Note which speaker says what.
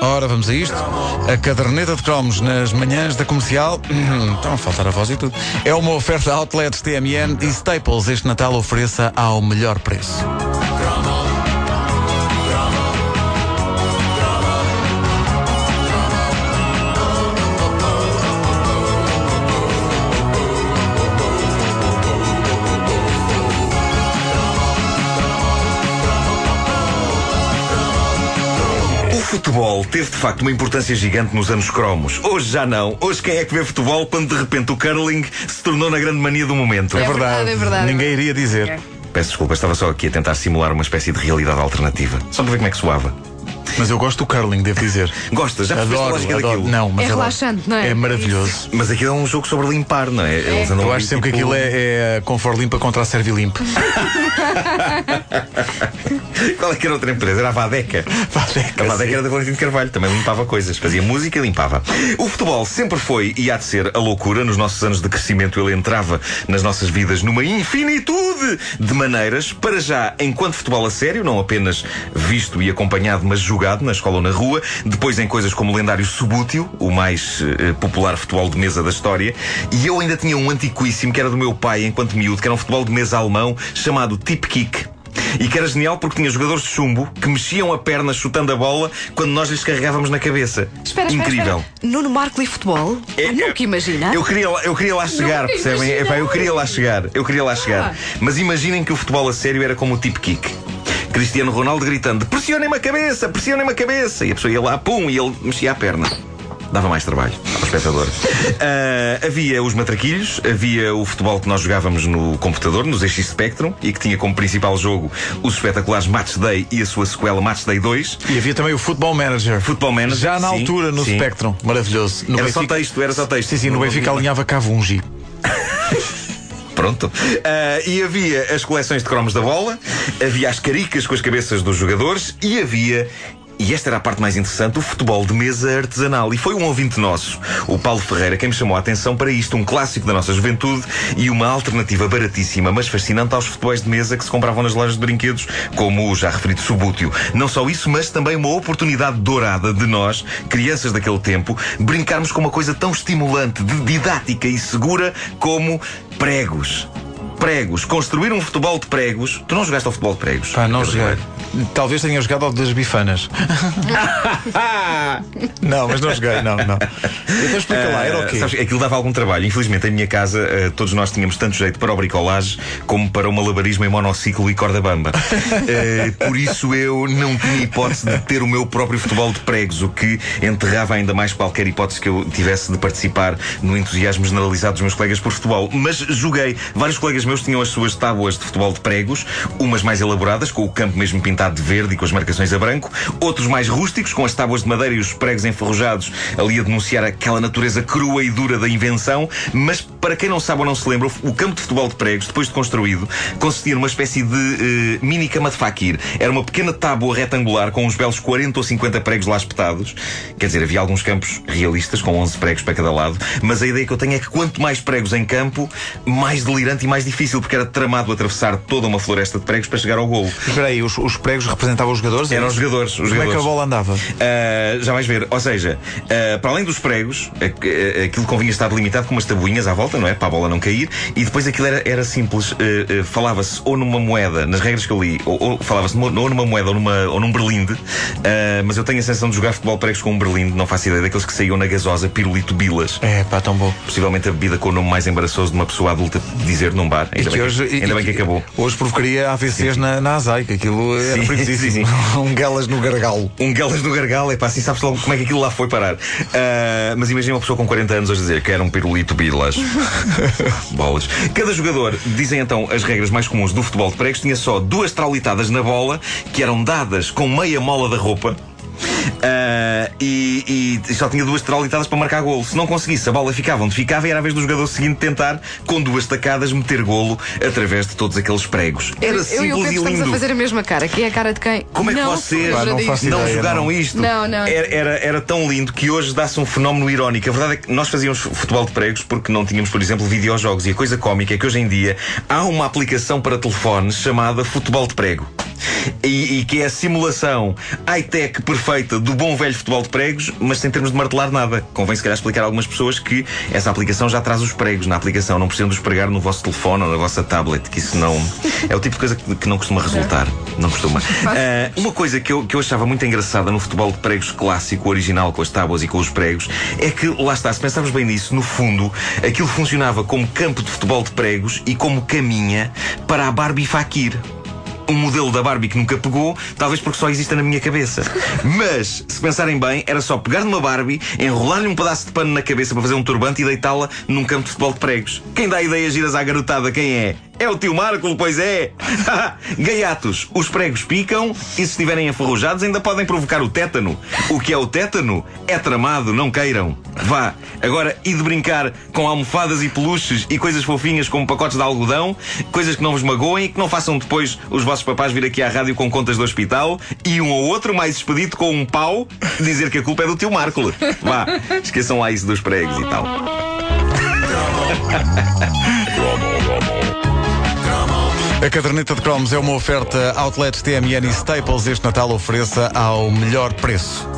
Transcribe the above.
Speaker 1: Ora, vamos a isto. A caderneta de cromos nas manhãs da comercial. Estão a faltar a voz e tudo. É uma oferta outlets TMN e Staples. Este Natal ofereça ao melhor preço.
Speaker 2: Futebol teve de facto uma importância gigante nos anos cromos. Hoje já não. Hoje quem é que vê futebol quando de repente o curling se tornou na grande mania do momento?
Speaker 1: É,
Speaker 3: É
Speaker 1: verdade.
Speaker 3: verdade, é verdade.
Speaker 1: Ninguém iria dizer.
Speaker 2: Peço desculpa, estava só aqui a tentar simular uma espécie de realidade alternativa. Só para ver como é que soava.
Speaker 1: Mas eu gosto do curling, devo dizer.
Speaker 2: Gostas? Já percebeste a
Speaker 1: Adoro,
Speaker 2: lógica
Speaker 1: adoro.
Speaker 2: daquilo?
Speaker 1: Não, mas
Speaker 3: É relaxante, não é?
Speaker 1: É maravilhoso.
Speaker 2: Mas aquilo é um jogo sobre limpar, não é? Eles andam
Speaker 1: Eu acho sempre que
Speaker 2: tipo-
Speaker 1: aquilo é, é Confor Limpa contra a Servilimp.
Speaker 2: Qual é que era outra empresa? Era a Vadeca.
Speaker 1: Vadeca,
Speaker 2: A Vadeca
Speaker 1: sim.
Speaker 2: era da Valentim de Carvalho, também limpava coisas, fazia música e limpava. O futebol sempre foi e há de ser a loucura. Nos nossos anos de crescimento, ele entrava nas nossas vidas numa infinitude de maneiras. Para já, enquanto futebol a sério, não apenas visto e acompanhado, mas jogado na escola ou na rua. Depois em coisas como o lendário Subútil, o mais eh, popular futebol de mesa da história. E eu ainda tinha um antiquíssimo que era do meu pai, enquanto miúdo, que era um futebol de mesa alemão chamado Tip Kick. E que era genial porque tinha jogadores de chumbo que mexiam a perna chutando a bola quando nós lhes carregávamos na cabeça.
Speaker 3: Espera, espera,
Speaker 2: Incrível.
Speaker 3: espera. Nuno Marco e futebol?
Speaker 2: É,
Speaker 3: Ah, Nunca imagina.
Speaker 2: Eu queria, lá- eu queria lá chegar,
Speaker 3: Nunca
Speaker 2: percebem? Epá, eu queria lá chegar, eu queria lá chegar.
Speaker 3: Ah.
Speaker 2: Mas imaginem que o futebol a sério era como o tip kick. Cristiano Ronaldo gritando: pressionem-me a cabeça, pressionem-me a cabeça. E a pessoa ia lá, pum, e ele mexia a perna. Dava mais trabalho ao espectador. Ah, havia os matraquilhos, havia o futebol que nós jogávamos no computador, nos ZX Spectrum, e que tinha como principal jogo os espetaculares Match Day e a sua sequela Match Day 2.
Speaker 1: E havia também o Football Manager.
Speaker 2: Football Manager,
Speaker 1: Já na
Speaker 2: sim,
Speaker 1: altura, no
Speaker 2: sim.
Speaker 1: Spectrum. Maravilhoso. No
Speaker 2: Era só texto, era só texto.
Speaker 1: Sim, sim, no
Speaker 2: Não
Speaker 1: Benfica alinhava Cavungi.
Speaker 2: Pronto. Ah, e havia as coleções de cromos da bola, havia as caricas com as cabeças dos jogadores e havia. E esta era a parte mais interessante, o futebol de mesa artesanal. E foi um ouvinte nosso, o Paulo Ferreira, quem me chamou a atenção para isto, um clássico da nossa juventude e uma alternativa baratíssima, mas fascinante aos futebols de mesa que se compravam nas lojas de brinquedos, como o já referido Subútil. Não só isso, mas também uma oportunidade dourada de nós, crianças daquele tempo, brincarmos com uma coisa tão estimulante, didática e segura como pregos. Pregos. Construir um futebol de pregos. Tu não jogaste ao futebol de pregos?
Speaker 1: Pá, não joguei. Talvez tenha jogado ao das bifanas. não, mas não joguei, não, não. Então explica lá, era o quê?
Speaker 2: Ah, sabes, aquilo dava algum trabalho. Infelizmente, em minha casa, eh, todos nós tínhamos tanto jeito para o bricolagem como para o malabarismo em monociclo e corda bamba. Eh, por isso, eu não tinha hipótese de ter o meu próprio futebol de pregos, o que enterrava ainda mais qualquer hipótese que eu tivesse de participar no entusiasmo generalizado dos meus colegas por futebol. Mas joguei. Vários colegas meus tinham as suas tábuas de futebol de pregos, umas mais elaboradas, com o campo mesmo pintado de verde e com as marcações a branco, outros mais rústicos, com as tábuas de madeira e os pregos enferrujados, ali a denunciar aquela natureza crua e dura da invenção. Mas para quem não sabe ou não se lembra, o campo de futebol de pregos, depois de construído, consistia numa espécie de eh, mini cama de faquir. Era uma pequena tábua retangular com uns belos 40 ou 50 pregos lá espetados. Quer dizer, havia alguns campos realistas com 11 pregos para cada lado, mas a ideia que eu tenho é que quanto mais pregos em campo, mais delirante e mais difícil, porque era tramado atravessar toda uma floresta de pregos para chegar ao golo.
Speaker 1: Espera aí, os, os pregos representavam os jogadores?
Speaker 2: Eram os jogadores. Os
Speaker 1: Como é que a
Speaker 2: jogadores.
Speaker 1: bola andava?
Speaker 2: Uh, já vais ver. Ou seja, uh, para além dos pregos, aquilo convinha estar delimitado com umas tabuinhas à volta, não é? Para a bola não cair. E depois aquilo era, era simples. Uh, falava-se ou numa moeda, nas regras que eu li, ou, ou falava-se ou numa moeda ou, numa, ou num berlinde. Mas eu tenho a sensação de jogar futebol pregos com um berlinde, não faço ideia, daqueles que saíam na gasosa, pirulito bilas.
Speaker 1: É, pá, tão bom.
Speaker 2: Possivelmente a bebida com o nome mais embaraçoso de uma pessoa adulta dizer num bar. Ainda,
Speaker 1: E
Speaker 2: bem,
Speaker 1: hoje-
Speaker 2: que, ainda
Speaker 1: e-
Speaker 2: bem que acabou.
Speaker 1: Hoje provocaria AVCs na, na Azai, que aquilo era
Speaker 2: Sim,
Speaker 1: perigosíssimo.
Speaker 2: sim,
Speaker 1: um guelas no gargalo.
Speaker 2: Um Gelas no gargalo, é pá, assim sabes logo como é que aquilo lá foi parar. Ah, mas imagina uma pessoa com 40 anos a dizer que era um pirulito bilas. Bolas. Cada jogador, dizem então as regras mais comuns do futebol de pregos, tinha só duas traulitadas na bola que eram dadas com meia mola da roupa. Ah, e, e só tinha duas traulitadas para marcar golo. Se não conseguisse, a bola ficava onde ficava e era a vez do jogador seguinte tentar, com duas tacadas, meter golo através de todos aqueles pregos. Era
Speaker 3: eu e o
Speaker 2: simples
Speaker 3: Pedro
Speaker 2: e
Speaker 3: estamos
Speaker 2: lindo.
Speaker 3: a fazer a mesma cara, que é a cara de quem?
Speaker 2: Como é que
Speaker 3: não
Speaker 2: vocês
Speaker 1: não
Speaker 3: não
Speaker 1: ideia,
Speaker 2: jogaram
Speaker 1: não.
Speaker 2: isto?
Speaker 3: Não, não.
Speaker 2: Era, era, era tão lindo que hoje dá-se um fenómeno irónico. A verdade é que nós fazíamos futebol de pregos porque não tínhamos, por exemplo, videojogos. E a coisa cómica é que hoje em dia há uma aplicação para telefone chamada Futebol de Prego. E, e que é a simulação high-tech perfeita do bom velho futebol de pregos, mas sem termos de martelar nada. Convém se calhar explicar a algumas pessoas que essa aplicação já traz os pregos na aplicação, não precisam de os pregar no vosso telefone ou na vossa tablet, que isso não. É o tipo de coisa que, não costuma resultar. Não costuma. Ah, uma coisa que eu, que eu achava muito engraçada no futebol de pregos clássico, original, com as tábuas e com os pregos, é que, lá está, se pensarmos bem nisso, no fundo, aquilo funcionava como campo de futebol de pregos e como caminha para a Barbie Fakir um modelo da Barbie que nunca pegou, talvez porque só exista na minha cabeça. Mas, se pensarem bem, era só pegar numa Barbie, enrolar-lhe um pedaço de pano na cabeça para fazer um turbante e deitá-la num campo de futebol de pregos. Quem dá ideias giras à garotada, quem é? É o tio Marco, pois é! Gaiatos, os pregos picam e se estiverem enferrujados ainda podem provocar o tétano. O que é o tétano? É tramado, não queiram. Vá, agora e de brincar com almofadas e peluches e coisas fofinhas como pacotes de algodão, coisas que não vos magoem e que não façam depois os vossos papás vir aqui à rádio com contas do hospital e um ou outro mais expedito com um pau dizer que a culpa é do tio Marco. Vá, esqueçam lá isso dos pregos e tal.
Speaker 1: A caderneta de cromos é uma oferta Outlets TMN e Staples este Natal ofereça ao melhor preço.